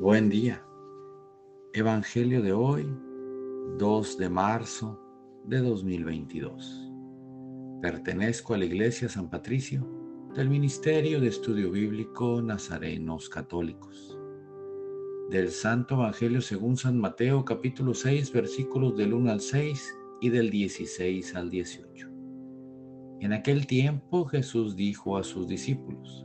Buen día. Evangelio de hoy, 2 de marzo de 2022. Pertenezco a la Iglesia San Patricio del Ministerio de Estudio Bíblico Nazarenos Católicos. Del Santo Evangelio según San Mateo capítulo 6 versículos del 1 al 6 y del 16 al 18. En aquel tiempo Jesús dijo a sus discípulos,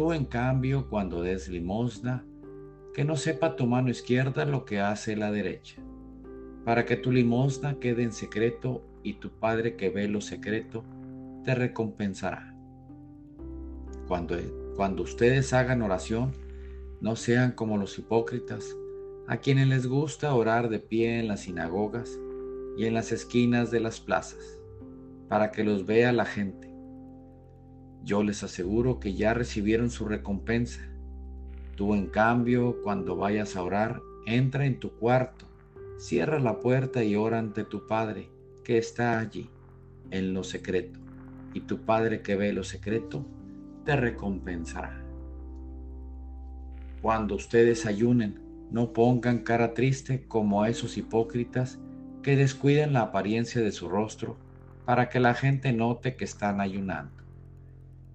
Tú, en cambio, cuando des limosna, que no sepa tu mano izquierda lo que hace la derecha, para que tu limosna quede en secreto y tu Padre que ve lo secreto te recompensará. Cuando, cuando ustedes hagan oración, no sean como los hipócritas, a quienes les gusta orar de pie en las sinagogas y en las esquinas de las plazas, para que los vea la gente. Yo les aseguro que ya recibieron su recompensa. Tú, en cambio, cuando vayas a orar, entra en tu cuarto, cierra la puerta y ora ante tu Padre, que está allí, en lo secreto. Y tu Padre que ve lo secreto, te recompensará. Cuando ustedes ayunen, no pongan cara triste como esos hipócritas que descuiden la apariencia de su rostro para que la gente note que están ayunando.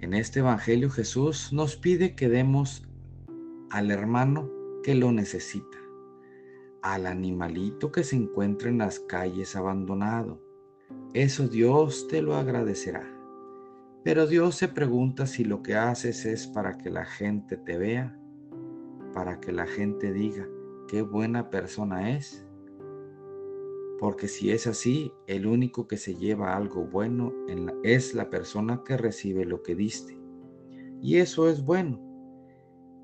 En este Evangelio Jesús nos pide que demos al hermano que lo necesita, al animalito que se encuentra en las calles abandonado. Eso Dios te lo agradecerá. Pero Dios se pregunta si lo que haces es para que la gente te vea, para que la gente diga qué buena persona es porque si es así, el único que se lleva algo bueno es la persona que recibe lo que diste. Y eso es bueno.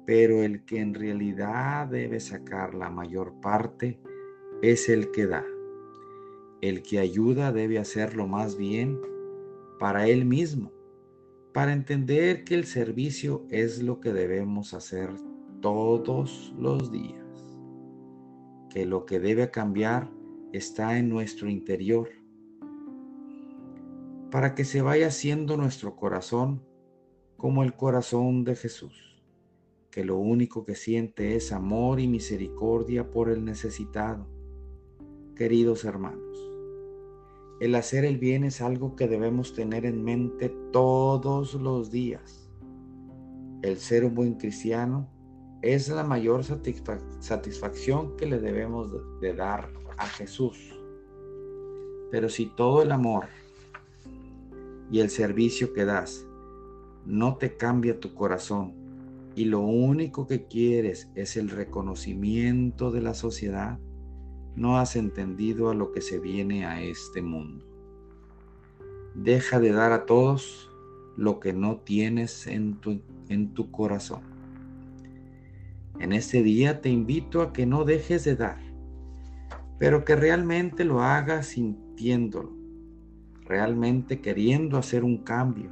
Pero el que en realidad debe sacar la mayor parte es el que da. El que ayuda debe hacerlo más bien para él mismo, para entender que el servicio es lo que debemos hacer todos los días, que lo que debe cambiar está en nuestro interior, para que se vaya haciendo nuestro corazón como el corazón de Jesús, que lo único que siente es amor y misericordia por el necesitado. Queridos hermanos, el hacer el bien es algo que debemos tener en mente todos los días. El ser un buen cristiano es la mayor satisfacción que le debemos de dar a Jesús. Pero si todo el amor y el servicio que das no te cambia tu corazón y lo único que quieres es el reconocimiento de la sociedad, no has entendido a lo que se viene a este mundo. Deja de dar a todos lo que no tienes en tu, en tu corazón. En este día te invito a que no dejes de dar pero que realmente lo hagas sintiéndolo, realmente queriendo hacer un cambio,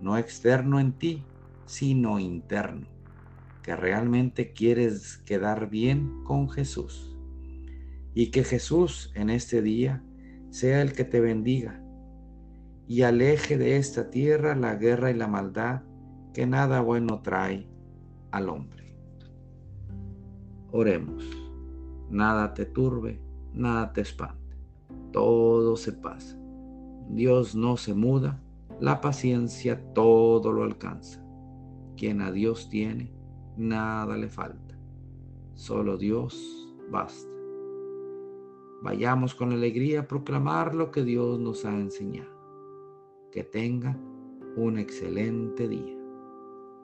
no externo en ti, sino interno, que realmente quieres quedar bien con Jesús. Y que Jesús en este día sea el que te bendiga y aleje de esta tierra la guerra y la maldad que nada bueno trae al hombre. Oremos, nada te turbe nada te espante. Todo se pasa. Dios no se muda, la paciencia todo lo alcanza. Quien a Dios tiene, nada le falta. Solo Dios basta. Vayamos con alegría a proclamar lo que Dios nos ha enseñado. Que tenga un excelente día.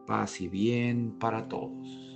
Paz y bien para todos.